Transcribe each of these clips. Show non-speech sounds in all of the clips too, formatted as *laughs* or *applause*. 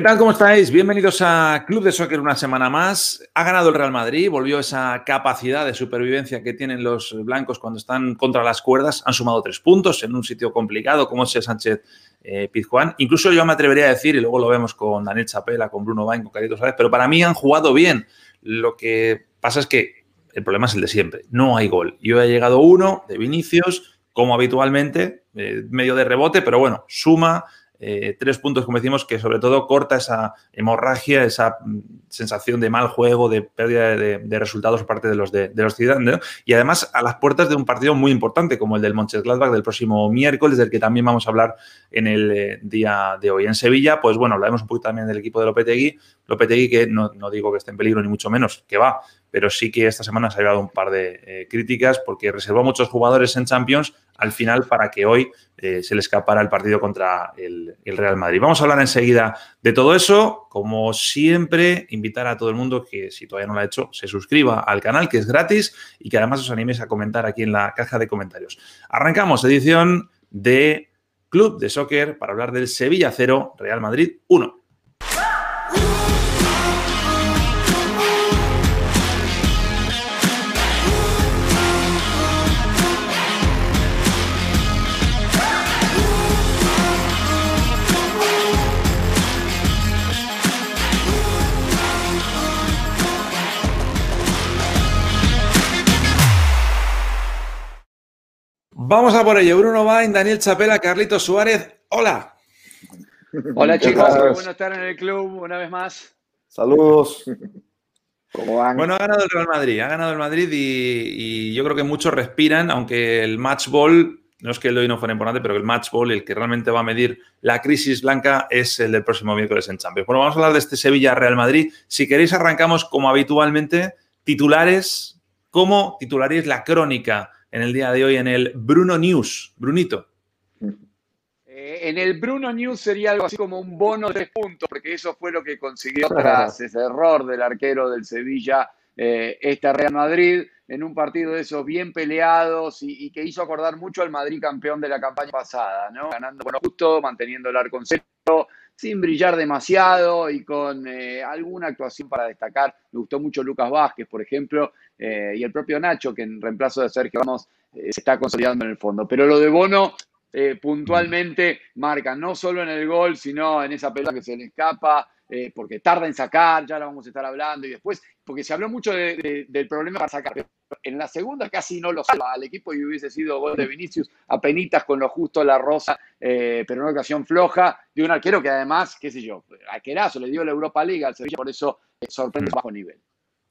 ¿Qué tal? ¿Cómo estáis? Bienvenidos a Club de Soccer una semana más. Ha ganado el Real Madrid, volvió esa capacidad de supervivencia que tienen los blancos cuando están contra las cuerdas. Han sumado tres puntos en un sitio complicado como es Sánchez eh, Pizjuán. Incluso yo me atrevería a decir, y luego lo vemos con Daniel Chapela, con Bruno Bain, con Carito Suárez, pero para mí han jugado bien. Lo que pasa es que el problema es el de siempre. No hay gol. Yo he llegado uno de Vinicius, como habitualmente, eh, medio de rebote, pero bueno, suma eh, tres puntos, como decimos, que sobre todo corta esa hemorragia, esa mm, sensación de mal juego, de pérdida de, resultados por parte de los, de, los ciudadanos. Y además a las puertas de un partido muy importante como el del Mönchengladbach del próximo miércoles, del que también vamos a hablar en el eh, día de hoy. En Sevilla, pues bueno, hablaremos un poquito también del equipo de Lopetegui. Lopetegui que no, no digo que esté en peligro ni mucho menos, que va, pero sí que esta semana se ha llevado un par de eh, críticas porque reservó muchos jugadores en Champions al final para que hoy eh, se le escapara el partido contra el, Real Madrid. Vamos a hablar enseguida de todo eso. Como siempre, invitar a todo el mundo que si todavía no lo ha hecho, se suscriba al canal, que es gratis, y que además os animéis a comentar aquí en la caja de comentarios. Arrancamos edición de Club de Soccer para hablar del Sevilla 0, Real Madrid 1. Vamos a por ello. Bruno Bain, Daniel Chapela, Carlito Suárez. Hola. Hola chicos, bueno estar en el club una vez más. Saludos. ¿Cómo van? Bueno, ha ganado el Real Madrid, ha ganado el Madrid y, yo creo que muchos respiran, aunque el match ball, no es que el de hoy no fuera importante, pero el match ball, el que realmente va a medir la crisis blanca, es el del próximo miércoles en Champions. Bueno, vamos a hablar de este Sevilla-Real Madrid. Si queréis, arrancamos como habitualmente, titulares, ¿cómo titularéis la crónica en el día de hoy en el Bruno News. Brunito. Eh, en el Bruno News sería algo así como un bono de tres puntos, porque eso fue lo que consiguió tras ese error del arquero del Sevilla, eh, este Real Madrid, en un partido de esos bien peleados y, que hizo acordar mucho al Madrid campeón de la campaña pasada, ¿no? Ganando con justo, manteniendo el arco en cero, sin brillar demasiado y con eh, alguna actuación para destacar. Me gustó mucho Lucas Vázquez, por ejemplo, eh, y el propio Nacho, que en reemplazo de Sergio Ramos eh, se está consolidando en el fondo. Pero lo de Bono puntualmente marca, no solo en el gol, sino en esa pelota que se le escapa, porque tarda en sacar, ya lo vamos a estar hablando, y después, porque se habló mucho del problema para sacar, pero en la segunda casi no lo salva al equipo y hubiese sido gol de Vinicius, penitas con lo justo la rosa, pero en una ocasión floja, de un arquero que además, qué sé yo, arquerazo, le dio la Europa League al Sevilla, por eso sorprende bajo nivel.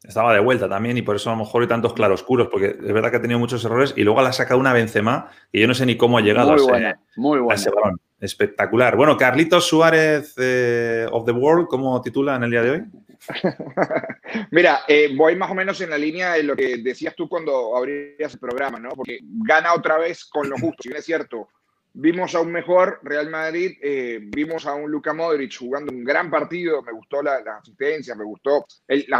Estaba de vuelta también y por eso a lo mejor hay tantos claroscuros, porque es verdad que ha tenido muchos errores y luego la ha sacado una Benzema y yo no sé ni cómo ha llegado a, ese, balón. Espectacular. Bueno, Carlitos Suárez eh, of the World, ¿cómo titula en el día de hoy? *laughs* Mira, eh, voy más o menos en la línea de lo que decías tú cuando abrías el programa, ¿no? Porque gana otra vez con lo justo, si bien es cierto, Vimos a un mejor Real Madrid, eh, vimos a un Luka Modric jugando un gran partido, me gustó la, asistencia, me gustó,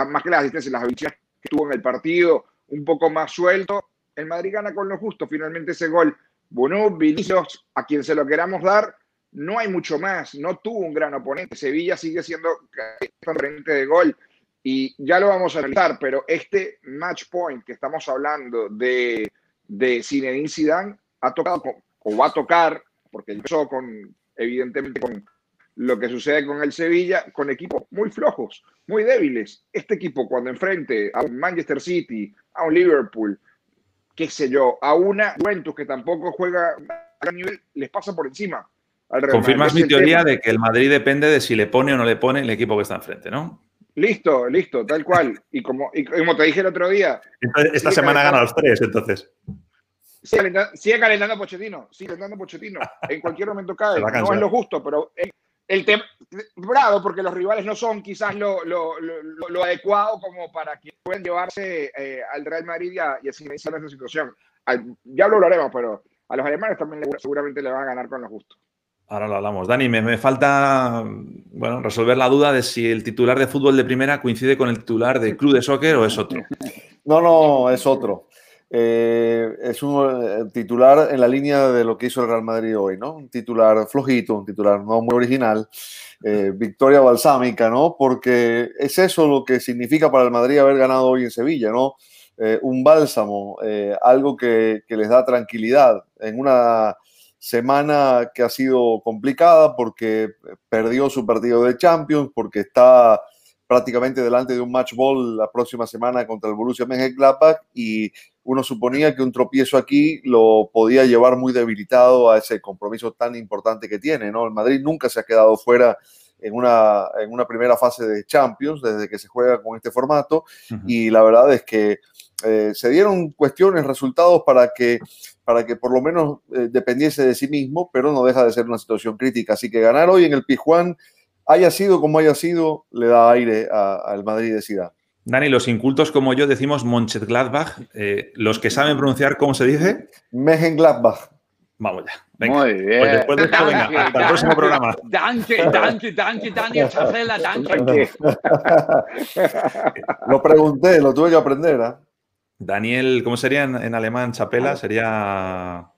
más que las asistencias, las habilidades que tuvo en el partido, un poco más suelto. El Madrid gana con lo justo, finalmente ese gol. Bueno, Vinicius, a quien se lo queramos dar, no hay mucho más, no tuvo un gran oponente. Sevilla sigue siendo oponente de gol y ya lo vamos a analizar, pero este match point que estamos hablando de, de Zinedine Zidane ha tocado o va a tocar, porque empezó con, evidentemente, con lo que sucede con el Sevilla, con equipos muy flojos, muy débiles. Este equipo, cuando enfrente a un Manchester City, a un Liverpool, qué sé yo, a una Juventus que tampoco juega a gran nivel, les pasa por encima. Confirmas mi teoría de que el Madrid depende de si le pone o no le pone el equipo que está enfrente, ¿no? Listo, listo, tal cual. Y como, y como te dije el otro día. esta semana gana los tres, entonces. Sigue calentando, Pochettino, sigue calentando Pochettino. *laughs* En cualquier momento cae. No es lo justo, pero el tema, bravo, porque los rivales no son quizás lo, lo, lo, adecuado como para que puedan llevarse eh, al Real Madrid y, a, y así esa situación. ya lo hablaremos, pero a los alemanes también seguramente le van a ganar con lo justo. Ahora lo hablamos. Dani, me, me, falta bueno, resolver la duda de si el titular de fútbol de primera coincide con el titular de club de soccer o es otro. No, no, es otro. Eh, es un eh, titular en la línea de lo que hizo el Real Madrid hoy, ¿no? Un titular flojito, un titular no muy original, eh, victoria balsámica, ¿no? Porque es eso lo que significa para el Madrid haber ganado hoy en Sevilla, ¿no? un bálsamo, algo que, que, les da tranquilidad en una semana que ha sido complicada porque perdió su partido de Champions, porque está prácticamente delante de un match ball la próxima semana contra el Borussia Mönchengladbach y uno suponía que un tropiezo aquí lo podía llevar muy debilitado a ese compromiso tan importante que tiene, ¿no? El Madrid nunca se ha quedado fuera en una, en una primera fase de Champions desde que se juega con este formato y la verdad es que eh, se dieron cuestiones, resultados para que, para que por lo menos eh, dependiese de sí mismo, pero no deja de ser una situación crítica. Así que ganar hoy en el Pijuán haya sido como haya sido, le da aire al Madrid de Ciudad. Dani, los incultos como yo decimos Mönchengladbach. Eh, los que saben pronunciar, ¿cómo se dice? Mönchengladbach. Vamos ya. Venga. Muy pues bien. Pues después de esto, venga, hasta el próximo programa. Danke, danke, danke, Daniel Chafela, danke. lo pregunté, lo tuve que aprender. ¿eh? Daniel, ¿cómo sería en, en alemán chapela? Sería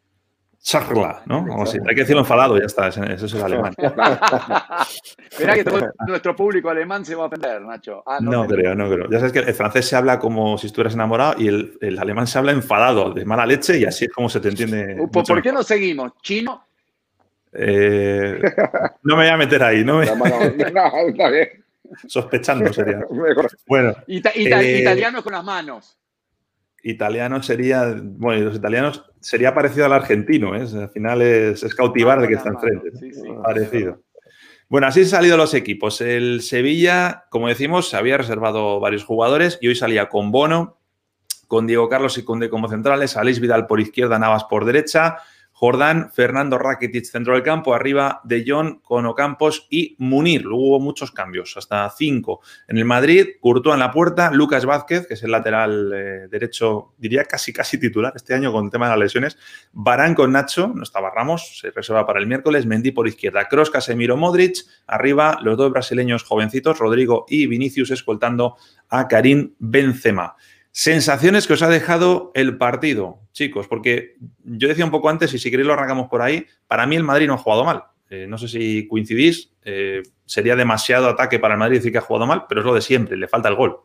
charla, ¿no? Hay que decirlo enfadado, ya está, eso es el alemán. *laughs* Mira que nuestro público alemán se va a ofender, Nacho. Ah, no, creo, no creo. Ya sabes que el francés se habla como si estuvieras enamorado y el, alemán se habla enfadado, de mala leche, y así es como se te entiende. ¿Por, qué no seguimos? ¿Chino? Eh, no me voy a meter ahí, no me... *laughs* Sospechando sería. *laughs* Bueno, eh, italiano con las manos italiano sería, bueno, los italianos sería parecido al argentino, ¿eh? al final es, cautivar el que está enfrente. Parecido. Bueno, así han salido los equipos. El Sevilla, como decimos, se había reservado varios jugadores y hoy salía con Bono, con Diego Carlos y Conde como centrales, Aleix Vidal por izquierda, Navas por derecha, Jordán, Fernando Rakitic centro del campo, arriba de John con Ocampos y Munir. Luego hubo muchos cambios, hasta cinco. En el Madrid, Courtois en la puerta, Lucas Vázquez, que es el lateral eh, derecho, diría casi casi titular este año con el tema de las lesiones. Barán con Nacho, no estaba Ramos, se reserva para el miércoles. Mendy por izquierda, Kroos, Casemiro, Modric. Arriba, los dos brasileños jovencitos, Rodrigo y Vinicius, escoltando a Karim Benzema. Sensaciones que os ha dejado el partido, chicos, porque yo decía un poco antes, y si queréis lo arrancamos por ahí, para mí el Madrid no ha jugado mal. Eh, no sé si coincidís, eh, sería demasiado ataque para el Madrid decir que ha jugado mal, pero es lo de siempre, le falta el gol.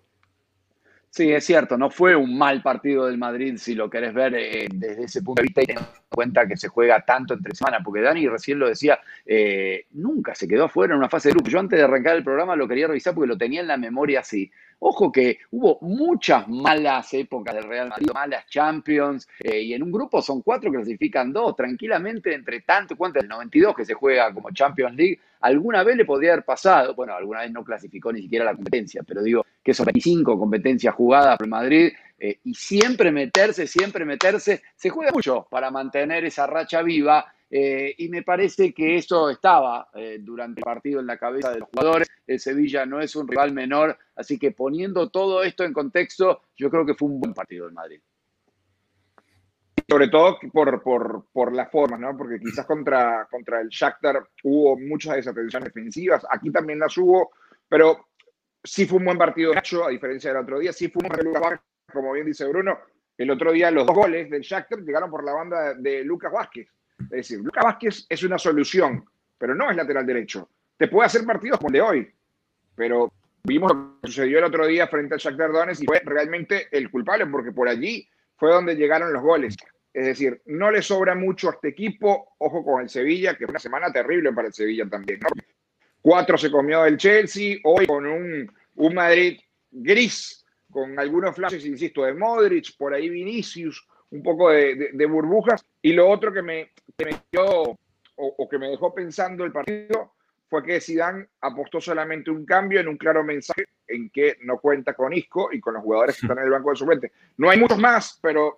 Sí, es cierto, no fue un mal partido del Madrid si lo querés ver eh, desde ese punto de vista y teniendo en cuenta que se juega tanto entre semana, porque Dani recién lo decía, nunca se quedó afuera en una fase de grupo. Yo antes de arrancar el programa lo quería revisar porque lo tenía en la memoria así. Ojo que hubo muchas malas épocas del Real Madrid, malas Champions, eh, y en un grupo son cuatro clasifican dos, tranquilamente, entre tanto, ¿cuánto? El 92 que se juega como Champions League, alguna vez le podría haber pasado, bueno, alguna vez no clasificó ni siquiera la competencia, pero digo que son 25 competencias jugadas por Madrid, eh, y siempre meterse, siempre meterse, se juega mucho para mantener esa racha viva eh, y me parece que eso estaba eh, durante el partido en la cabeza de los jugadores. El Sevilla no es un rival menor, así que poniendo todo esto en contexto, yo creo que fue un buen partido del Madrid. Sobre todo por, por, por la forma, ¿no? Porque quizás contra, contra el Shakhtar hubo muchas desatenciones defensivas, aquí también las hubo, pero sí fue un buen partido de Nacho, a diferencia del otro día, sí fue un buen partido como bien dice Bruno, el otro día los dos goles del Shakhtar llegaron por la banda de Lucas Vázquez. Es decir, Lucas Vázquez es una solución, pero no es lateral derecho. Te puede hacer partidos como el de hoy, pero vimos lo que sucedió el otro día frente al Shakhtar Donetsk y fue realmente el culpable porque por allí fue donde llegaron los goles. Es decir, no le sobra mucho a este equipo. Ojo con el Sevilla, que fue una semana terrible para el Sevilla también. Cuatro se comió del Chelsea, hoy con un, un Madrid gris, con algunos flashes, insisto, de Modric, por ahí Vinicius, un poco de, burbujas. Y lo otro que me, dio o, que me dejó pensando el partido fue que Zidane apostó solamente un cambio en un claro mensaje en que no cuenta con Isco y con los jugadores que están en el banco de suplente. No hay muchos más, pero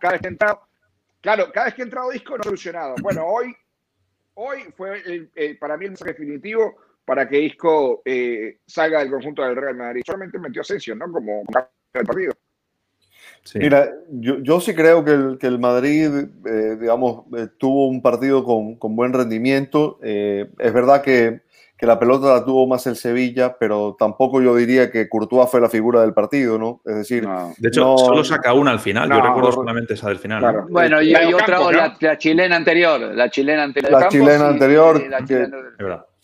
cada vez que entrado, claro, cada vez que ha entrado Isco no ha solucionado. Bueno, hoy hoy fue para mí el mensaje definitivo para que Isco eh, salga del conjunto del Real Madrid. Solamente metió Asensio, ¿no? Como el partido. Mira, yo, sí creo que el, que el Madrid, eh, digamos, eh, tuvo un partido con, con buen rendimiento. es verdad que que la pelota la tuvo más el Sevilla, pero tampoco yo diría que Courtois fue la figura del partido, ¿no? Es decir, de hecho, solo saca una al final. yo recuerdo solamente esa del final. Bueno, y, hay otra, la, chilena anterior, la chilena anterior. La chilena anterior. sí,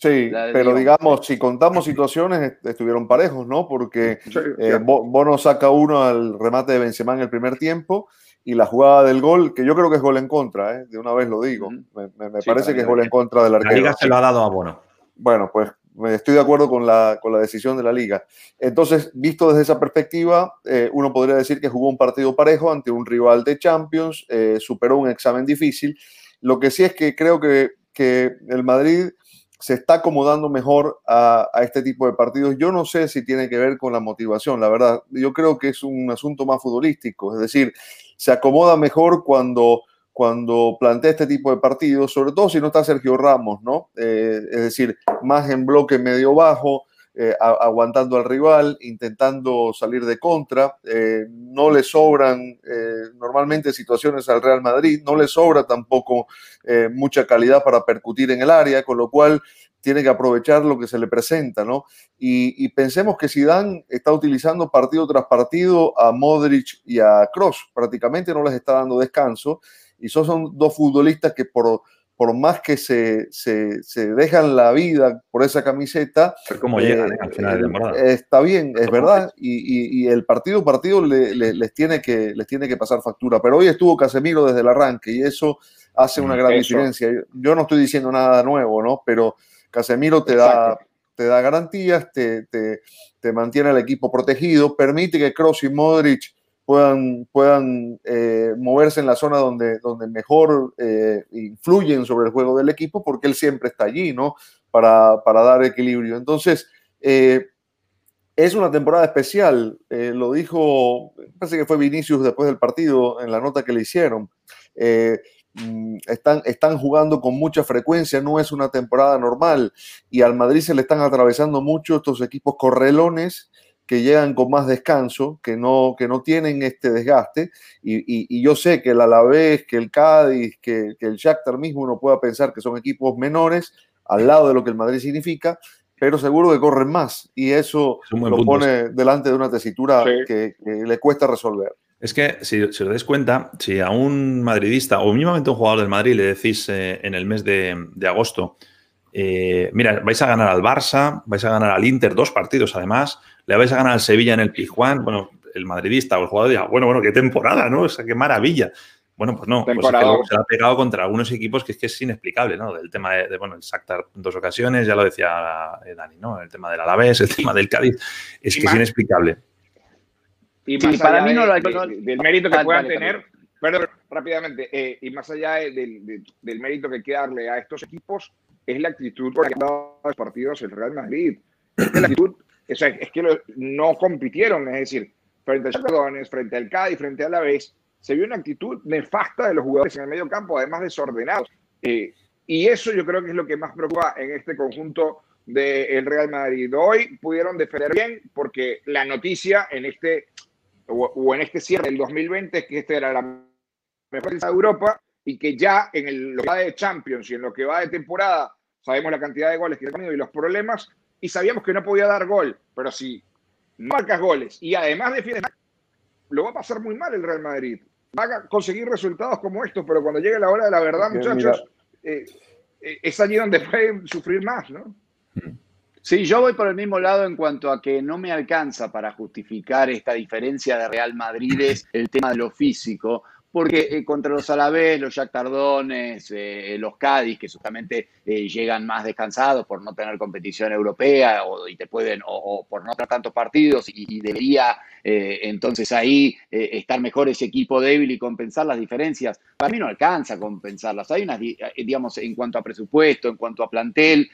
pero digamos, si contamos situaciones, estuvieron parejos, ¿no? Porque eh, Bono saca uno al remate de Benzema en el primer tiempo y la jugada del gol, que yo creo que es gol en contra, ¿eh? de una vez lo digo. Me, parece que es gol en contra del arquero. La liga se lo ha dado a Bono. Bueno, pues estoy de acuerdo con la, con la decisión de la liga. Entonces, visto desde esa perspectiva, eh, uno podría decir que jugó un partido parejo ante un rival de Champions, eh, superó un examen difícil. Lo que sí es que creo que, que el Madrid se está acomodando mejor a, este tipo de partidos. Yo no sé si tiene que ver con la motivación, la verdad. Yo creo que es un asunto más futbolístico, es decir, se acomoda mejor cuando cuando plantea este tipo de partidos, sobre todo si no está Sergio Ramos, ¿no? Eh, es decir, más en bloque medio bajo, eh, aguantando al rival, intentando salir de contra. Eh, no le sobran normalmente situaciones al Real Madrid, no le sobra tampoco mucha calidad para percutir en el área, con lo cual tiene que aprovechar lo que se le presenta, ¿no? Y, pensemos que Zidane está utilizando partido tras partido a Modric y a Cross, prácticamente no les está dando descanso y son dos futbolistas que por, por más que se, se, se dejan la vida por esa camiseta, como llegan eh, al final de temporada. Está bien, es verdad, y, y, el partido partido le, les, tiene que, les tiene que pasar factura. Pero hoy estuvo Casemiro desde el arranque y eso hace una gran diferencia. Yo no estoy diciendo nada nuevo, ¿no? Pero Casemiro te da, te da garantías, te, te, te mantiene el equipo protegido, permite que Kroos y Modric puedan, eh, moverse en la zona donde, mejor eh, influyen sobre el juego del equipo, porque él siempre está allí, ¿no? Para, dar equilibrio. Entonces, eh, es una temporada especial, lo dijo, parece que fue Vinicius después del partido en la nota que le hicieron. Mm, están jugando con mucha frecuencia, no es una temporada normal y al Madrid se le están atravesando mucho estos equipos correlones que llegan con más descanso, que no, que no tienen este desgaste. Y, yo sé que el Alavés, que el Cádiz, que, el Shakhtar mismo uno pueda pensar que son equipos menores al lado de lo que el Madrid significa, pero seguro que corren más. Y eso lo pone delante de una tesitura que, le cuesta resolver. Es que si, os dais cuenta, si a un madridista o mínimamente a un jugador del Madrid le decís eh, en el mes de, agosto, eh, mira, vais a ganar al Barça, vais a ganar al Inter, dos partidos además, le vais a ganar al Sevilla en el Pizjuán, bueno, el madridista o el jugador dirá, bueno, bueno, qué temporada, ¿no? O sea, qué maravilla. Bueno, pues no, pues es que se ha pegado contra algunos equipos que es que es inexplicable, ¿no? Del tema de, bueno, el Shakhtar en dos ocasiones, ya lo decía eh, Dani, ¿no? El tema del Alavés, el tema del Cádiz, es que es inexplicable. Y para mí no lo hay, del mérito que puedan tener, perdón, rápidamente, eh, y más allá del, del, mérito que hay que darle a estos equipos, es la actitud por que han dado los partidos el Real Madrid. Es la actitud es que no compitieron, es decir, frente al Chacardones, frente al Cádiz, frente a la vez, se vio una actitud nefasta de los jugadores en el medio campo, además desordenados. Eh, y eso yo creo que es lo que más preocupa en este conjunto del Real Madrid. Hoy pudieron defender bien porque la noticia en este o, en este cierre del 2020 es que esta era la mejor de Europa y que ya en el, lo que va de Champions y en lo que va de temporada sabemos la cantidad de goles que ha tenido y los problemas y sabíamos que no podía dar gol, pero si no marcas goles y además defiendes, lo va a pasar muy mal el Real Madrid. Va a conseguir resultados como estos, pero cuando llegue la hora de la verdad, muchachos, eh, eh, es allí donde pueden sufrir más, ¿no? Sí, yo voy por el mismo lado en cuanto a que no me alcanza para justificar esta diferencia de Real Madrid es el tema de lo físico, porque eh, contra los Alavés, los Jack Tardones, eh, los Cádiz, que justamente eh, llegan más descansados por no tener competición europea o, y te pueden, o, por no tener tantos partidos, y, debería entonces ahí estar mejor ese equipo débil y compensar las diferencias. Para mí no alcanza a compensarlas. Hay digamos, en cuanto a presupuesto, en cuanto a plantel,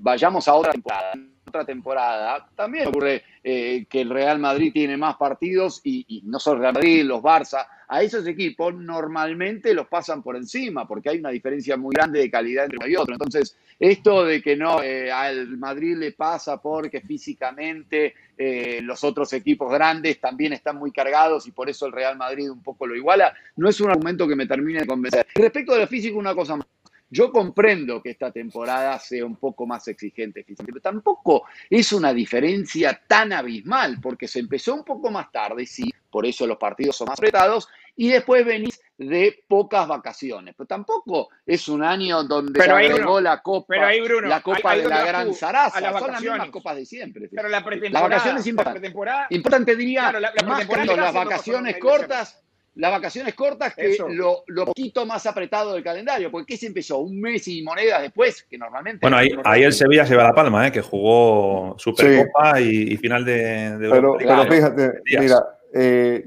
vayamos a otra temporada otra temporada, también ocurre eh, que el Real Madrid tiene más partidos y, no solo Real Madrid, los Barça, a esos equipos normalmente los pasan por encima porque hay una diferencia muy grande de calidad entre uno y otro. Entonces, esto de que no, eh, al Madrid le pasa porque físicamente eh, los otros equipos grandes también están muy cargados y por eso el Real Madrid un poco lo iguala, no es un argumento que me termine de convencer. Respecto de lo físico, una cosa más. Yo comprendo que esta temporada sea un poco más exigente pero tampoco es una diferencia tan abismal, porque se empezó un poco más tarde, sí, por eso los partidos son más apretados, y después venís de pocas vacaciones. Pero tampoco es un año donde pero se agregó la Copa, la Copa de la Gran Zaraza, son las mismas copas de siempre. Pero la pretemporada, las vacaciones importante. Importante diría, más que las vacaciones cortas las vacaciones cortas que lo, lo, poquito más apretado del calendario, porque ¿qué se empezó? Un mes y monedas después, que normalmente... Bueno, ahí, ahí el Sevilla se va a la palma, ¿eh? que jugó Supercopa y, final de, de pero, pero, fíjate, mira, eh,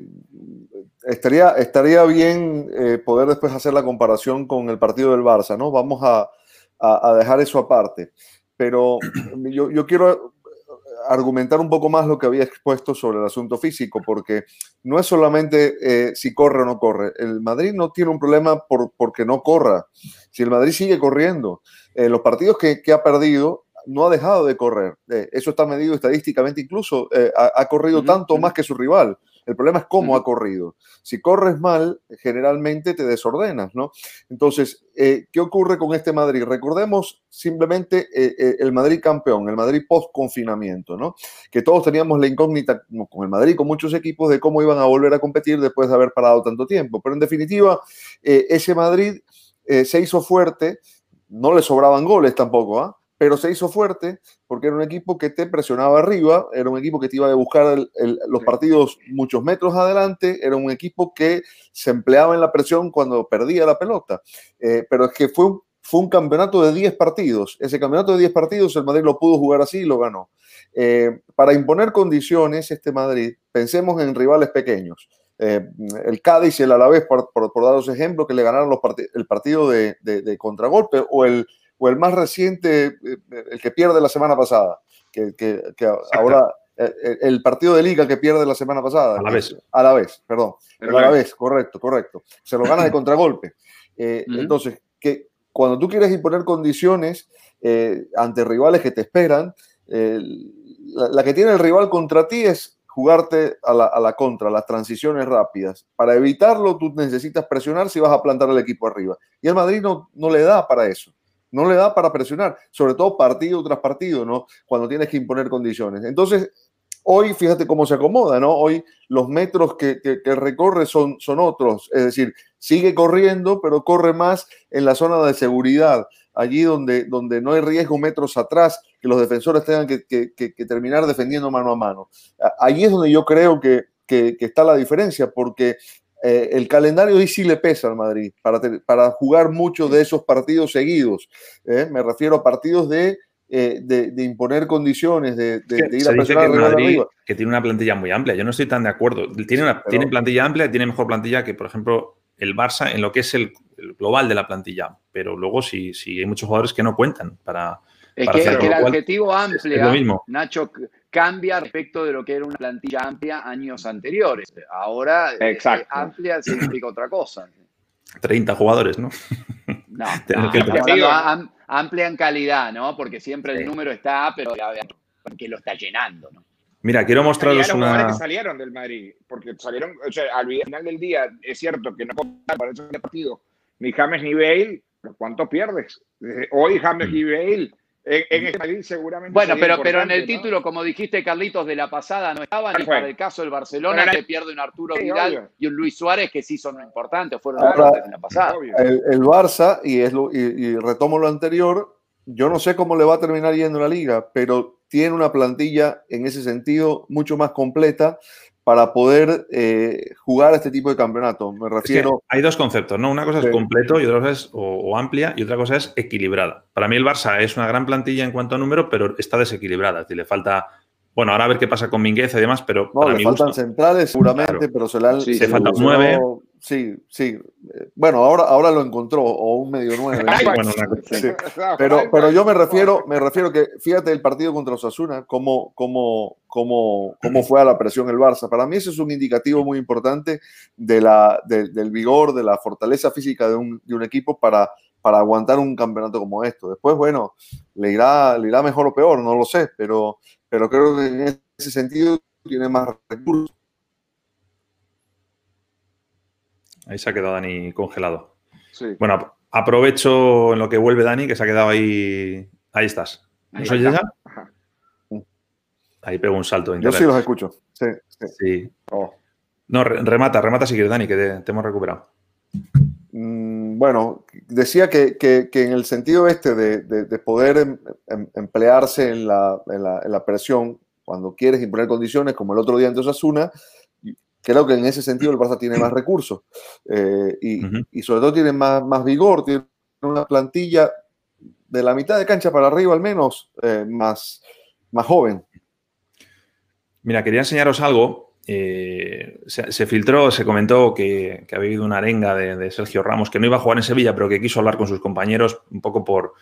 estaría, estaría bien eh, poder después hacer la comparación con el partido del Barça, ¿no? Vamos a, a, a dejar eso aparte. Pero *clears throat* yo, yo quiero argumentar un poco más lo que había expuesto sobre el asunto físico, porque no es solamente eh, si corre o no corre. El Madrid no tiene un problema por, porque no corra. Si el Madrid sigue corriendo, eh, los partidos que, que, ha perdido no ha dejado de correr. Eh, eso está medido estadísticamente, incluso ha, ha, corrido tanto más que su rival. El problema es cómo ha corrido. Si corres mal, generalmente te desordenas, ¿no? Entonces, eh, ¿qué ocurre con este Madrid? Recordemos simplemente eh, eh, el Madrid campeón, el Madrid post-confinamiento, ¿no? Que todos teníamos la incógnita con el Madrid, con muchos equipos, de cómo iban a volver a competir después de haber parado tanto tiempo. Pero en definitiva, ese Madrid se hizo fuerte, no le sobraban goles tampoco, ¿ah? Pero se hizo fuerte porque era un equipo que te presionaba arriba, era un equipo que te iba a buscar los partidos muchos metros adelante, era un equipo que se empleaba en la presión cuando perdía la pelota. Eh, pero es que fue un, fue un campeonato de 10 partidos. Ese campeonato de 10 partidos el Madrid lo pudo jugar así y lo ganó. Eh, para imponer condiciones, este Madrid, pensemos en rivales pequeños. Eh, el Cádiz y el Alavés, por, por, por daros ejemplo, que le ganaron los el partido de, de, de contragolpe, o el, o el más reciente, eh, el que pierde la semana pasada, que, que, que ahora eh, eh, el partido de liga que pierde la semana pasada. A la vez. A la vez, perdón. a la vez, correcto, correcto. Se lo gana de *clears throat* contragolpe. Eh, Entonces, que cuando tú quieres imponer condiciones eh, ante rivales que te esperan, eh, la, la, que tiene el rival contra ti es jugarte a la, a la, contra, las transiciones rápidas. Para evitarlo, tú necesitas presionar si vas a plantar al equipo arriba. Y el Madrid no, no le da para eso. No le da para presionar, sobre todo partido tras partido, ¿no? Cuando tienes que imponer condiciones. Entonces, hoy fíjate cómo se acomoda, ¿no? Hoy los metros que, que, que, recorre son, son otros, es decir, sigue corriendo, pero corre más en la zona de seguridad, allí donde, donde no hay riesgo metros atrás, que los defensores tengan que, que terminar defendiendo mano a mano. Allí es donde yo creo que, está la diferencia, porque eh, el calendario hoy sí le pesa al Madrid para, para jugar muchos de esos partidos seguidos. ¿eh? Me refiero a partidos de, eh, de, de imponer condiciones, de, de, de ir a presionar que Madrid, arriba. Que tiene una plantilla muy amplia. Yo no estoy tan de acuerdo. Tiene, una, Pero, tiene plantilla amplia, tiene mejor plantilla que, por ejemplo, el Barça en lo que es el, el global de la plantilla. Pero luego sí, sí hay muchos jugadores que no cuentan para. Es para que, que el adjetivo amplia, Nacho, cambia respecto de lo que era una plantilla amplia años anteriores. Ahora, eh, amplia significa otra cosa. 30 jugadores, ¿no? No, *laughs* no que am, amplia en calidad, ¿no? Porque siempre sí. el número está, pero porque lo está llenando, ¿no? Mira, quiero mostraros una. que salieron del Madrid, porque salieron, o sea, al final del día, es cierto que no para ese partido ni James ni Bale, pero ¿cuánto pierdes? Hoy James mm. y Bale en, en el Madrid seguramente. Bueno, pero, pero en el ¿no? título, como dijiste, Carlitos, de la pasada no estaban, ni para el caso del Barcelona, que pierde un Arturo sí, Vidal obvio. y un Luis Suárez, que sí son importantes, fueron Ahora, importantes en la pasada. El, el Barça, y, es lo, y, y retomo lo anterior, yo no sé cómo le va a terminar yendo la liga, pero tiene una plantilla en ese sentido mucho más completa para poder eh, jugar este tipo de campeonato. Me refiero. Es que hay dos conceptos, ¿no? Una cosa es sí. completo y otra cosa es o, o, amplia y otra cosa es equilibrada. Para mí el Barça es una gran plantilla en cuanto a número, pero está desequilibrada. Es decir, le falta. Bueno, ahora a ver qué pasa con Minguez y demás, pero no, para le mi faltan gusto, centrales seguramente, claro. pero se le, han, sí, se le falta nueve. Sí, sí. Bueno, ahora, ahora lo encontró, o un medio nueve. *laughs* *laughs* Pero, pero yo me refiero, me refiero que, fíjate el partido contra Osasuna, cómo, cómo, cómo, cómo fue a la presión el Barça. Para mí ese es un indicativo muy importante de la, del vigor, de la fortaleza física de un, de un equipo para, para aguantar un campeonato como esto. Después, bueno, le irá, le irá mejor o peor, no lo sé, pero, pero creo que en ese sentido tiene más recursos Ahí se ha quedado Dani congelado. Bueno, aprovecho en lo que vuelve Dani, que se ha quedado ahí. Ahí estás. ¿Nos oyes ya? Ahí pego un salto. Yo sí los escucho. Sí. sí. Oh. No, remata, remata si quieres, Dani, que te, hemos recuperado. Mm, bueno, decía que, en el sentido este de, poder em, em, emplearse en la, en la, presión cuando quieres imponer condiciones, como el otro día en Osasuna, creo que en ese sentido el Barça tiene más recursos eh, y, sobre todo tiene más, más vigor, tiene una plantilla de la mitad de cancha para arriba al menos eh, más, más joven. Mira, quería enseñaros algo. Eh, se, filtró, se comentó que, que había habido una arenga de, de, Sergio Ramos que no iba a jugar en Sevilla, pero que quiso hablar con sus compañeros un poco por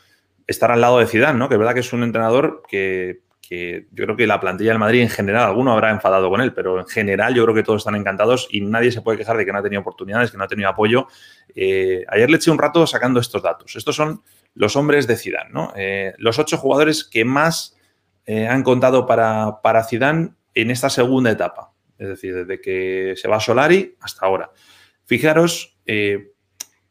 estar al lado de Zidane, ¿no? Que es verdad que es un entrenador que que yo creo que la plantilla del Madrid en general, alguno habrá enfadado con él, pero en general yo creo que todos están encantados y nadie se puede quejar de que no ha tenido oportunidades, que no ha tenido apoyo. Eh, ayer le eché un rato sacando estos datos. Estos son los hombres de Zidane. Eh, los ocho jugadores que más eh, han contado para, para Zidane en esta segunda etapa, es decir, desde que se va Solari hasta ahora. Fijaros,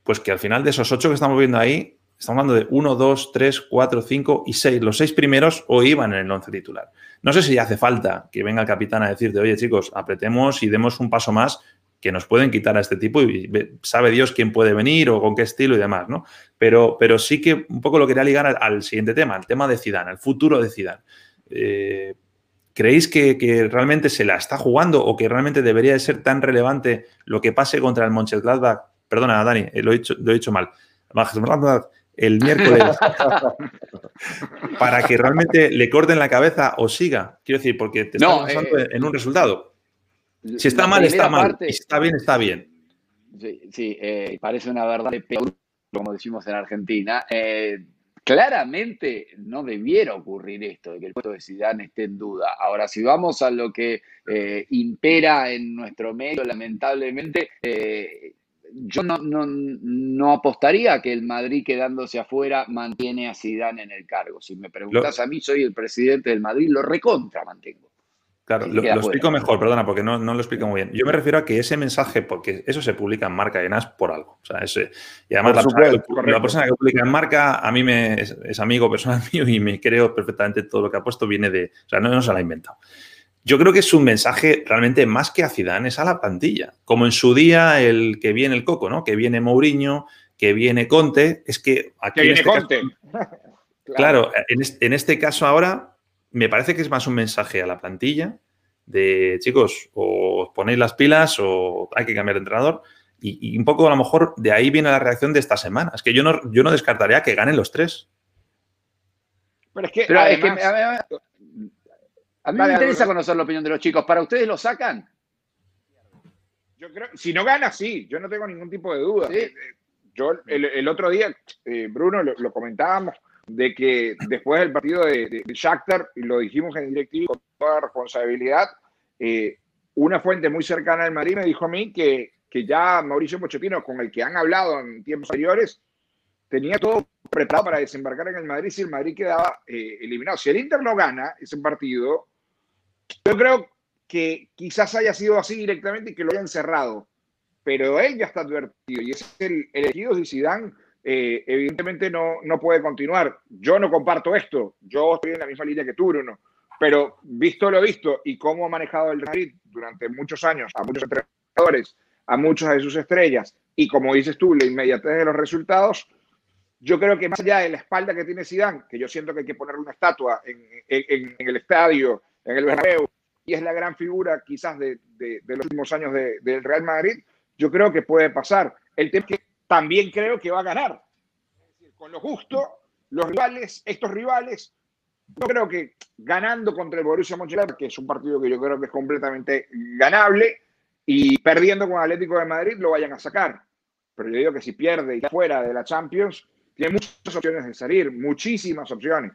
pues que al final de esos ocho que estamos viendo ahí, Estamos hablando de 1, 2, 3, 4, 5 y 6. Los seis primeros hoy iban en el once titular. No sé si hace falta que venga el capitán a decirte, oye chicos, apretemos y demos un paso más que nos pueden quitar a este tipo y sabe Dios quién puede venir o con qué estilo y demás, ¿no? Pero, pero sí que un poco lo quería ligar al, siguiente tema, al tema de Zidane, al futuro de Zidane. Eh, ¿Creéis que, realmente se la está jugando o que realmente debería de ser tan relevante lo que pase contra el Mönchengladbach? Perdona, Dani, eh, lo, he dicho, lo he dicho mal el miércoles *laughs* para que realmente le corten la cabeza o siga. Quiero decir, porque te está pensando eh, en un resultado. Si está mal, está mal. y si está bien, está bien. Sí, eh, parece una verdad peor, como decimos en Argentina. Eh, claramente no debiera ocurrir esto, de que el puesto de Zidane esté en duda. Ahora, si vamos a lo que impera en nuestro medio, lamentablemente, yo no, no, no, apostaría que el Madrid quedándose afuera mantiene a Zidane en el cargo. Si me preguntas a mí, soy el presidente del Madrid, lo recontra mantengo. Claro, lo, explico mejor, perdona, porque no, no, lo explico muy bien. Yo me refiero a que ese mensaje, porque eso se publica en marca de NAS por algo. O sea, ese, y además la persona, que, publica en marca a mí me, es, amigo personal *laughs* mío y me creo perfectamente todo lo que ha puesto viene de. O sea, no, no se lo ha inventado. Yo creo que es un mensaje realmente más que a Zidane, es a la plantilla. Como en su día el que viene el Coco, ¿no? Que viene Mourinho, que viene Conte. Es que aquí. viene este Conte. *laughs* claro, en, este, caso ahora me parece que es más un mensaje a la plantilla de chicos, o os ponéis las pilas o hay que cambiar de entrenador. Y, un poco a lo mejor de ahí viene la reacción de esta semana. Es que yo no, yo no descartaría que ganen los tres. Pero es que, además, a mí me interesa conocer la opinión de los chicos. ¿Para ustedes lo sacan? Yo creo, si no gana, sí, yo no tengo ningún tipo de duda. Eh, eh, yo el, otro día, eh, Bruno, lo, comentábamos, de que después del partido de, de, Shakhtar, y lo dijimos en directivo con toda responsabilidad, una fuente muy cercana al Madrid me dijo a mí que, que ya Mauricio Pochettino, con el que han hablado en tiempos anteriores, tenía todo preparado para desembarcar en el Madrid si el Madrid quedaba eliminado. Si el Inter no gana ese partido, yo creo que quizás haya sido así directamente y que lo hayan cerrado, pero él ya está advertido y es el elegido de Zidane. Eh, evidentemente no, no puede continuar. Yo no comparto esto, yo estoy en la misma línea que tú, Bruno, pero visto lo visto y cómo ha manejado el Madrid durante muchos años a muchos entrenadores, a muchas de sus estrellas, y como dices tú, la inmediatez de los resultados, yo creo que más allá de la espalda que tiene Zidane, que yo siento que hay que ponerle una estatua en, en, en el estadio en el Bernabéu y es la gran figura quizás de, los últimos años del Real Madrid, yo creo que puede pasar. El tema es que también creo que va a ganar. con lo justo, los rivales, estos rivales, yo creo que ganando contra el Borussia Mönchengladbach, que es un partido que yo creo que es completamente ganable, y perdiendo con Atlético de Madrid lo vayan a sacar. Pero yo digo que si pierde y está fuera de la Champions, tiene muchas opciones de salir, muchísimas opciones.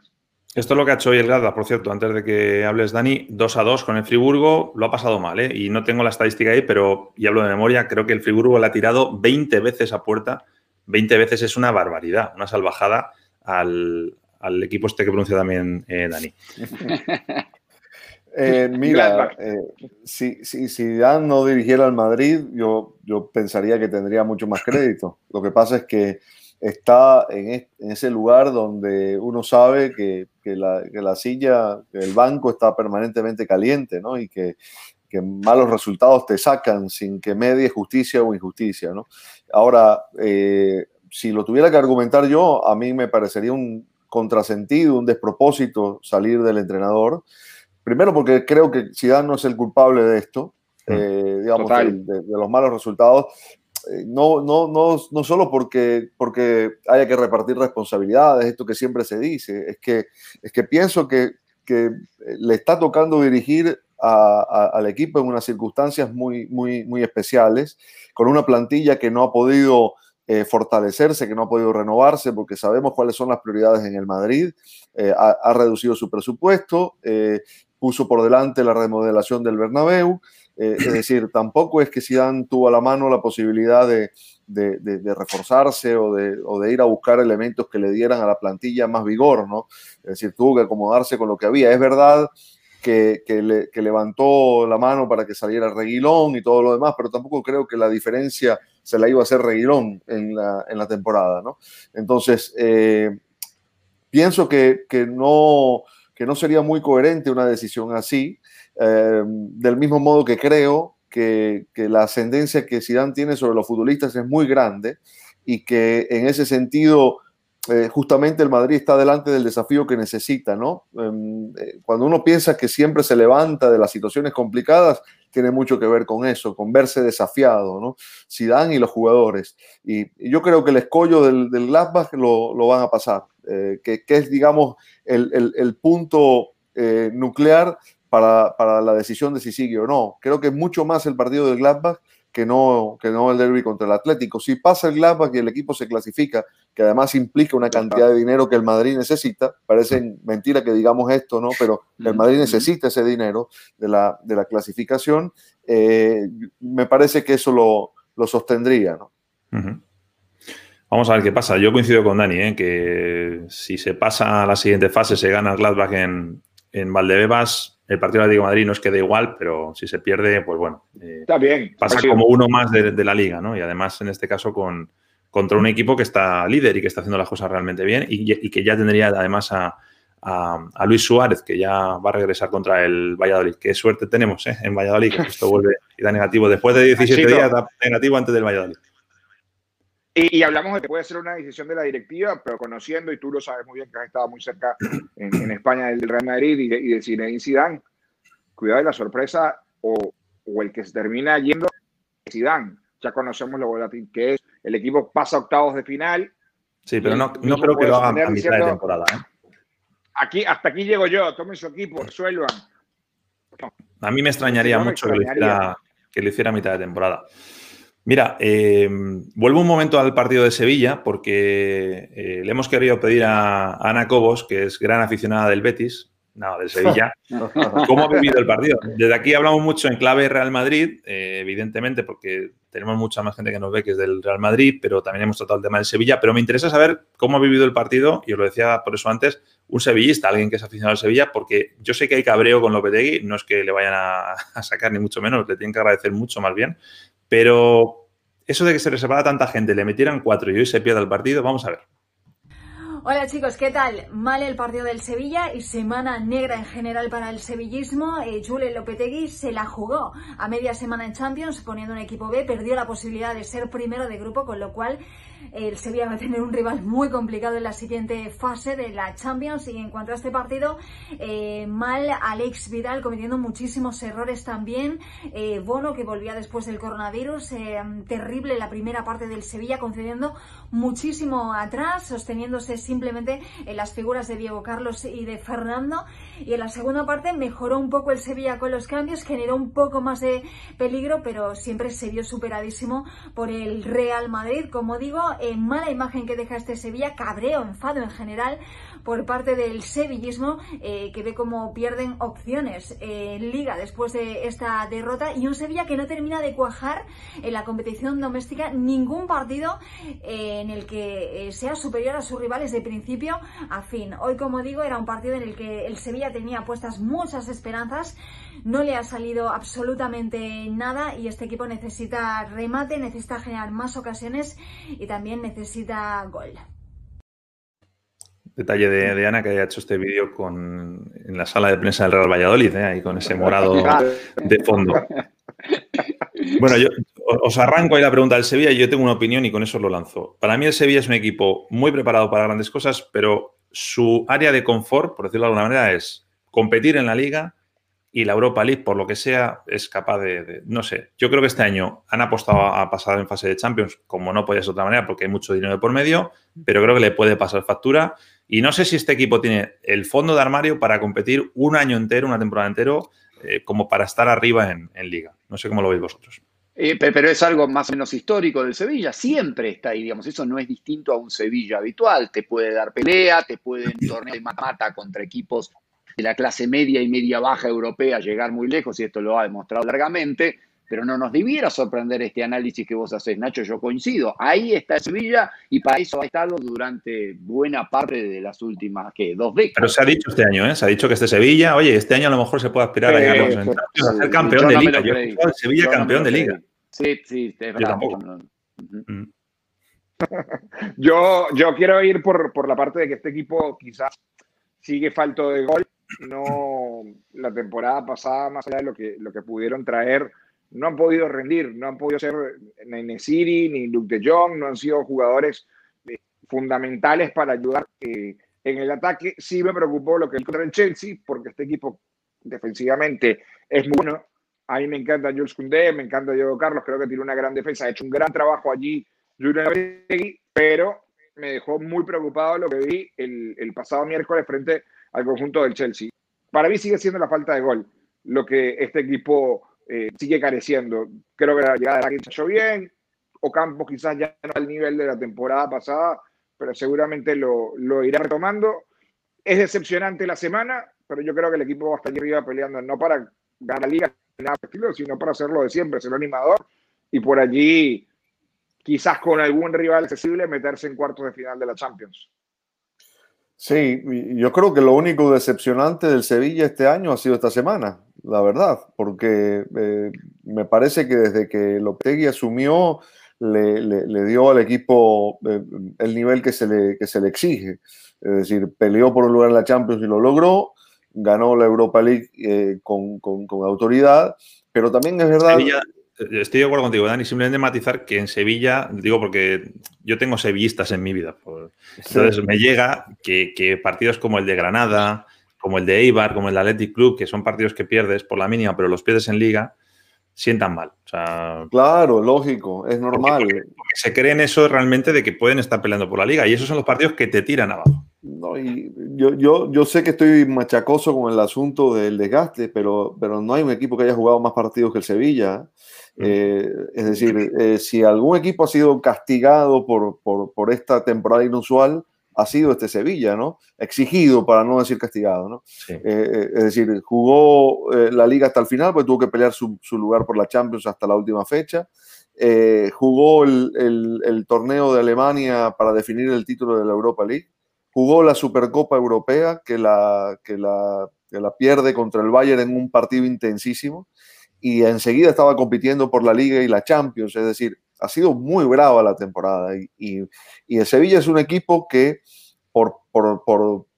Esto es lo que ha hecho hoy el Gladbach, por cierto, antes de que hables, Dani, 2 a 2 con el Friburgo, lo ha pasado mal, ¿eh? Y no tengo la estadística ahí, pero, y hablo de memoria, creo que el Friburgo le ha tirado 20 veces a puerta, 20 veces es una barbaridad, una salvajada al, equipo este que pronuncia también eh, Dani. *laughs* Eh, mira, eh, si, si, si, Dan no dirigiera al Madrid, yo, yo pensaría que tendría mucho más crédito. Lo que pasa es que está en, ese lugar donde uno sabe que, la, silla, el banco está permanentemente caliente, ¿no? Y que, malos resultados te sacan sin que medie justicia o injusticia, ¿no? Ahora, eh, si lo tuviera que argumentar yo, a mí me parecería un contrasentido, un despropósito salir del entrenador. Primero porque creo que Zidane no es el culpable de esto, mm. eh, digamos, de, los malos resultados, no, no, no, no solo porque, porque haya que repartir responsabilidades, esto que siempre se dice, es que, es que pienso que, que le está tocando dirigir al equipo en unas circunstancias muy, muy, muy especiales, con una plantilla que no ha podido eh, fortalecerse, que no ha podido renovarse, porque sabemos cuáles son las prioridades en el Madrid, eh, ha, reducido su presupuesto, puso por delante la remodelación del Bernabéu, eh, es *clears throat* decir, tampoco es que Zidane tuvo a la mano la posibilidad de, reforzarse o de, ir a buscar elementos que le dieran a la plantilla más vigor, ¿no? Es decir, tuvo que acomodarse con lo que había. Es verdad que, levantó la mano para que saliera Reguilón y todo lo demás, pero tampoco creo que la diferencia se la iba a hacer Reguilón en la, temporada, ¿no? Entonces, eh, pienso que, no, que no sería muy coherente una decisión así. Eh, del mismo modo que creo que, la ascendencia que Zidane tiene sobre los futbolistas es muy grande y que en ese sentido eh, justamente el Madrid está delante del desafío que necesita, ¿no? Em, eh, cuando uno piensa que siempre se levanta de las situaciones complicadas, tiene mucho que ver con eso, con verse desafiado, ¿no? Zidane y los jugadores. Y, yo creo que el escollo del, del Gladbach lo, van a pasar, que, es, digamos, el, el punto nuclear para, la decisión de si sigue o no. Creo que es mucho más el partido del Gladbach que no, que no el derby contra el Atlético. Si pasa el Gladbach y el equipo se clasifica, que además implica una cantidad de dinero que el Madrid necesita, parece mentira que digamos esto, ¿no? Pero el Madrid necesita ese dinero de la, de la clasificación. Eh, me parece que eso lo, lo sostendría, ¿no? Vamos a ver qué pasa. Yo coincido con Dani, ¿eh? que si se pasa a la siguiente fase, se gana el Gladbach en, en Valdebebas, el partido de Atlético Madrid nos queda igual, pero si se pierde, pues bueno. Eh, Está bien. Pasa como uno más de, la liga, ¿no? Y además, en este caso, con, contra un equipo que está líder y que está haciendo las cosas realmente bien y, que ya tendría además a, Luis Suárez, que ya va a regresar contra el Valladolid. Qué suerte tenemos ¿eh? en Valladolid, que esto *laughs* vuelve y da negativo. Después de 17 días, da negativo antes del Valladolid. Y, hablamos de que puede ser una decisión de la directiva, pero conociendo, y tú lo sabes muy bien que has estado muy cerca en, España del Real Madrid y de, y de Zinedine Zidane, cuidado de la sorpresa o, el que se termina yendo es Zidane. Ya conocemos lo volátil que es. El equipo pasa octavos de final. Sí, pero no, no creo que lo hagan a mitad de temporada. ¿eh? Aquí, hasta aquí llego yo. Tomen su equipo, resuelvan. A mí me extrañaría mucho Que, lo hiciera, que lo hiciera a mitad de temporada. Mira, eh, vuelvo un momento al partido de Sevilla porque eh, le hemos querido pedir a, Ana Cobos, que es gran aficionada del Betis, no, del Sevilla, *laughs* cómo ha vivido el partido. Desde aquí hablamos mucho en clave Real Madrid, eh, evidentemente, porque tenemos mucha más gente que nos ve que es del Real Madrid, pero también hemos tratado el tema del Sevilla. Pero me interesa saber cómo ha vivido el partido, y os lo decía por eso antes, un sevillista, alguien que es aficionado al Sevilla, porque yo sé que hay cabreo con Lopetegui, no es que le vayan a, a sacar ni mucho menos, le tienen que agradecer mucho más bien, pero eso de que se reservara tanta gente, le metieran cuatro y hoy se pierda el partido, vamos a ver. Hola chicos, ¿qué tal? Mal el partido del Sevilla y semana negra en general para el sevillismo. Eh, Lopetegui se la jugó a media semana en Champions poniendo un equipo B, perdió la posibilidad de ser primero de grupo, con lo cual el Sevilla va a tener un rival muy complicado en la siguiente fase de la Champions. Y en cuanto a este partido, eh, mal Alex Vidal cometiendo muchísimos errores también. Eh, Bono, que volvía después del coronavirus, terrible la primera parte del Sevilla, concediendo muchísimo atrás, sosteniéndose simplemente en las figuras de Diego Carlos y de Fernando. Y en la segunda parte mejoró un poco el Sevilla con los cambios, generó un poco más de peligro, pero siempre se vio superadísimo por el Real Madrid. Como digo, en mala imagen que deja este Sevilla, cabreo, enfado en general por parte del sevillismo, eh, que ve cómo pierden opciones en liga después de esta derrota y un Sevilla que no termina de cuajar en la competición doméstica ningún partido eh, en el que eh, sea superior a sus rivales de principio a fin. Hoy, como digo, era un partido en el que el Sevilla tenía puestas muchas esperanzas, no le ha salido absolutamente nada y este equipo necesita remate, necesita generar más ocasiones y también necesita gol. Detalle de, Ana que haya hecho este vídeo con, en la sala de prensa del Real Valladolid, ¿eh? ahí con ese morado *laughs* de fondo. Bueno, yo os arranco ahí la pregunta del Sevilla y yo tengo una opinión y con eso lo lanzo. Para mí el Sevilla es un equipo muy preparado para grandes cosas, pero su área de confort, por decirlo de alguna manera, es competir en la liga y la Europa League, por lo que sea, es capaz de, no sé, yo creo que este año han apostado a pasar en fase de Champions, como no podía ser de otra manera, porque hay mucho dinero por medio, pero creo que le puede pasar factura y no sé si este equipo tiene el fondo de armario para competir un año entero, una temporada entero, eh, como para estar arriba en, liga. No sé cómo lo veis vosotros. Eh, pero es algo más o menos histórico del Sevilla, siempre está ahí, digamos, eso no es distinto a un Sevilla habitual, te puede dar pelea, te pueden tornear de mata contra equipos de la clase media y media baja europea, llegar muy lejos, y esto lo ha demostrado largamente, pero no nos debiera sorprender este análisis que vos haces, Nacho, yo coincido. Ahí está Sevilla y para eso ha estado durante buena parte de las últimas, ¿qué? Dos décadas. Pero se ha dicho este año, ¿eh? Se ha dicho que este Sevilla, oye, este año a lo mejor se puede aspirar a, ser campeón de liga. Yo Sevilla campeón de liga. Sí, sí, es verdad. Mm. Yo, yo, quiero ir por, por la parte de que este equipo quizás sigue falto de gol. No, la temporada pasada, más allá de lo que, lo que pudieron traer, no han podido rendir, no han podido ser ni Nesiri ni Luke de Jong, no han sido jugadores eh, fundamentales para ayudar eh, en el ataque. Sí me preocupó lo que hizo contra el Chelsea, porque este equipo defensivamente es muy bueno. A mí me encanta Jules Koundé, me encanta Diego Carlos, creo que tiene una gran defensa, ha hecho un gran trabajo allí pero me dejó muy preocupado lo que vi el pasado miércoles frente al conjunto del Chelsea. Para mí sigue siendo la falta de gol lo que este equipo eh, sigue careciendo. Creo que la llegada de se hecho bien. Ocampo quizás ya no al nivel de la temporada pasada, pero seguramente lo, lo irá retomando. Es decepcionante la semana, pero yo creo que el equipo va a estar arriba peleando, no para ganar la liga, sino para hacerlo de siempre, ser animador y por allí, quizás con algún rival accesible, meterse en cuartos de final de la Champions. Sí, yo creo que lo único decepcionante del Sevilla este año ha sido esta semana la verdad, porque eh, me parece que desde que Lopetegui asumió, le, dio al equipo eh, el nivel que se, le, que se le exige. Es decir, peleó por un lugar en la Champions y lo logró, ganó la Europa League eh, con, autoridad, pero también es verdad... estoy de acuerdo contigo, Dani, simplemente matizar que en Sevilla, digo porque yo tengo sevillistas en mi vida, entonces me llega que, que partidos como el de Granada, como el de Eibar, como el de Athletic Club, que son partidos que pierdes por la mínima, pero los pierdes en liga, sientan mal. claro, lógico, es normal. Porque, se creen eso realmente de que pueden estar peleando por la liga y esos son los partidos que te tiran abajo. No, y yo, yo, yo sé que estoy machacoso con el asunto del desgaste, pero, pero no hay un equipo que haya jugado más partidos que el Sevilla. Eh, es decir, eh, si algún equipo ha sido castigado por, por, por esta temporada inusual, ha sido este Sevilla, ¿no? Exigido, para no decir castigado, ¿no? Eh, eh, es decir, jugó eh, la liga hasta el final, pues tuvo que pelear su, lugar por la Champions hasta la última fecha. jugó el, torneo de Alemania para definir el título de la Europa League. Jugó la Supercopa Europea, que la, que la, que la pierde contra el Bayern en un partido intensísimo. Y enseguida estaba compitiendo por la Liga y la Champions, es decir, ha sido muy brava la temporada y, el Sevilla es un equipo que por,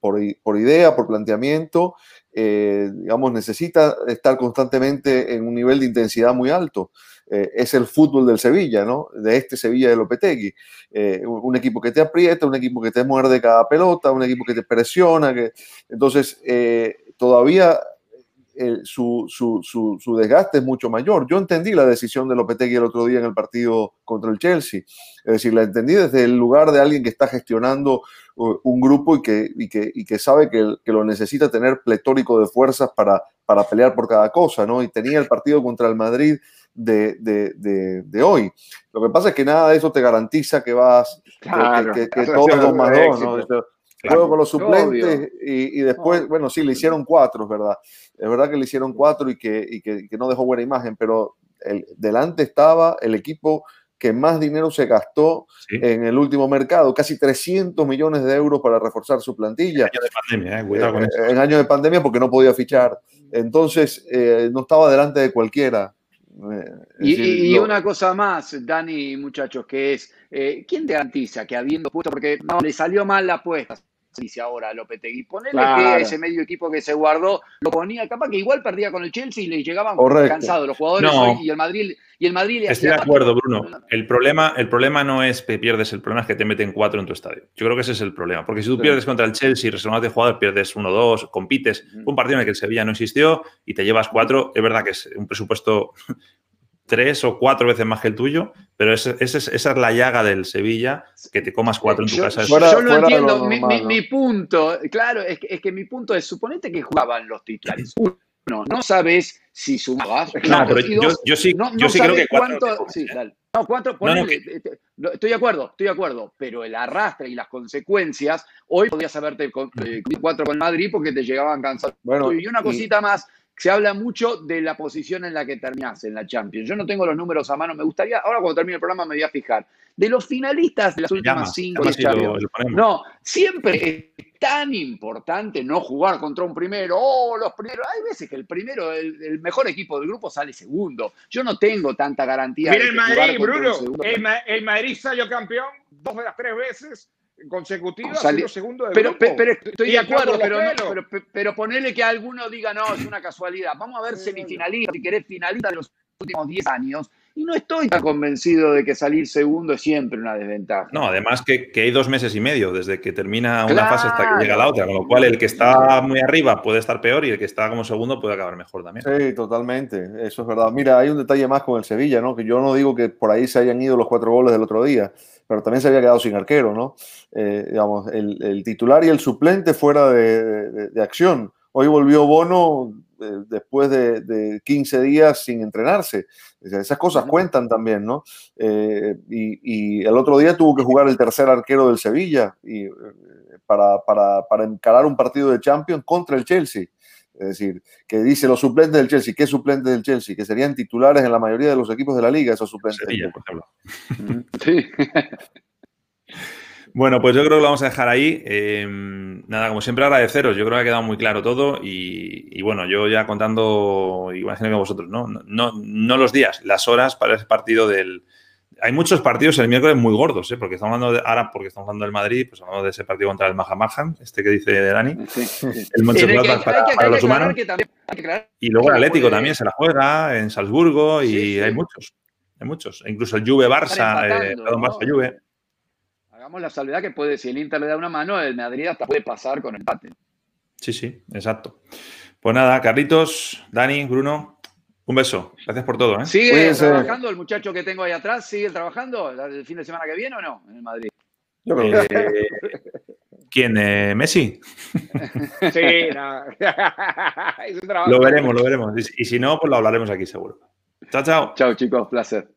por, idea, por planteamiento, eh, digamos, necesita estar constantemente en un nivel de intensidad muy alto. Eh, es el fútbol del Sevilla, ¿no? De este Sevilla de Lopetegui. Eh, un equipo que te aprieta, un equipo que te muerde cada pelota, un equipo que te presiona. Que... Entonces, todavía su, su, desgaste es mucho mayor. Yo entendí la decisión de Lopetegui el otro día en el partido contra el Chelsea. Es decir, la entendí desde el lugar de alguien que está gestionando uh, un grupo y que, y que, y que sabe que, que, lo necesita tener pletórico de fuerzas para, para pelear por cada cosa, ¿no? Y tenía el partido contra el Madrid de, de, de, hoy. Lo que pasa es que nada de eso te garantiza que vas, que, que, todo *laughs* es dos más dos, ¿no? Juego con los suplentes y, y, después, bueno, sí, le hicieron cuatro, es verdad. Es verdad que le hicieron cuatro y que, y que, no dejó buena imagen, pero el, delante estaba el equipo que más dinero se gastó en el último mercado, casi 300 millones de euros para reforzar su plantilla. En año de pandemia, eh, cuidado con eh, eso. En año de pandemia porque no podía fichar. Entonces, eh, no estaba delante de cualquiera. y, una cosa más, Dani, muchachos, que es, ¿quién te garantiza que habiendo puesto, porque no, le salió mal la apuesta, dice ahora Lopetegui. Ponele que ese medio equipo que se guardó lo ponía, capaz que igual perdía con el Chelsea y le llegaban cansados los jugadores y el Madrid y el Madrid Estoy de acuerdo, Bruno. El problema, el problema no es que pierdes, el problema es que te meten cuatro en tu estadio. Yo creo que ese es el problema. Porque si tú pierdes contra el Chelsea, reservas de jugadores, pierdes uno dos, compites. Un partido en el que el Sevilla no existió y te llevas cuatro, es verdad que es un presupuesto tres o cuatro veces más que el tuyo, pero esa es la llaga del Sevilla, que te comas cuatro en tu casa. Yo, no entiendo, mi, punto, claro, es que, es que mi punto es, suponete que jugaban los titulares. *clears throat* Uno, no sabes si sumabas. Claro, pero yo, sí, yo sí creo que cuatro. sí, dale. No, cuatro, ponele, estoy de acuerdo, estoy de acuerdo, pero el arrastre y las consecuencias, hoy podías haberte con, eh, cuatro con Madrid porque te llegaban cansados. Bueno, y una cosita más, se habla mucho de la posición en la que terminás en la Champions. Yo no tengo los números a mano, me gustaría, ahora cuando termine el programa me voy a fijar. De los finalistas de las últimas cinco Champions. no, siempre es tan importante no jugar contra un primero. Oh, los primeros. Hay veces que el primero, el, mejor equipo del grupo sale segundo. Yo no tengo tanta garantía. Mira el Madrid, Bruno. el Madrid salió campeón dos de las tres veces consecutiva, segundo de pero, pero, estoy de acuerdo, pero, pero, pero, ponerle que alguno diga, no, es una casualidad. Vamos a ver semifinalista, si querés finalista de los últimos 10 años. Y no estoy tan convencido de que salir segundo es siempre una desventaja. No, además que, que hay dos meses y medio desde que termina una fase hasta que llega la otra, con lo cual el que está muy arriba puede estar peor y el que está como segundo puede acabar mejor también. Sí, totalmente, eso es verdad. Mira, hay un detalle más con el Sevilla, ¿no? Que yo no digo que por ahí se hayan ido los cuatro goles del otro día, pero también se había quedado sin arquero, ¿no? Eh, digamos, el, titular y el suplente fuera de, acción. Hoy volvió Bono después de, 15 días sin entrenarse. Esas cosas cuentan también, ¿no? Eh, y, el otro día tuvo que jugar el tercer arquero del Sevilla y, para, para, para encarar un partido de Champions contra el Chelsea. Es decir, que dice los suplentes del Chelsea, ¿qué suplentes del Chelsea? Que serían titulares en la mayoría de los equipos de la liga, esos suplentes. Sí. *laughs* Bueno, pues yo creo que lo vamos a dejar ahí. Em, nada, como siempre agradeceros. Yo creo que ha quedado muy claro todo y, bueno, yo ya contando, imagino que vosotros, ¿no? ¿no? No los días, las horas para ese partido del, hay muchos partidos el miércoles muy gordos, ¿eh? porque estamos hablando de, ahora porque estamos hablando del Madrid, pues hablamos de ese partido contra el Mahamarjan, este que dice Dani, el Mönchengladbach para, los humanos. y luego el Atlético también se la juega en Salzburgo y hay muchos, hay muchos. Incluso el Juve Barça, eh, Barça Juve. Hagamos la salvedad que puede, si el Inter le da una mano, el Madrid hasta puede pasar con empate. Sí, sí, exacto. Pues nada, Carlitos, Dani, Bruno, un beso. Gracias por todo. ¿eh? ¿Sigue trabajando el muchacho que tengo ahí atrás? ¿Sigue trabajando el fin de semana que viene o no en el Madrid? Eh, ¿Quién? Eh, ¿Messi? *laughs* sí, no. *laughs* lo veremos, lo veremos. Y si no, pues lo hablaremos aquí seguro. Chao, chao. Chao, chicos. Placer.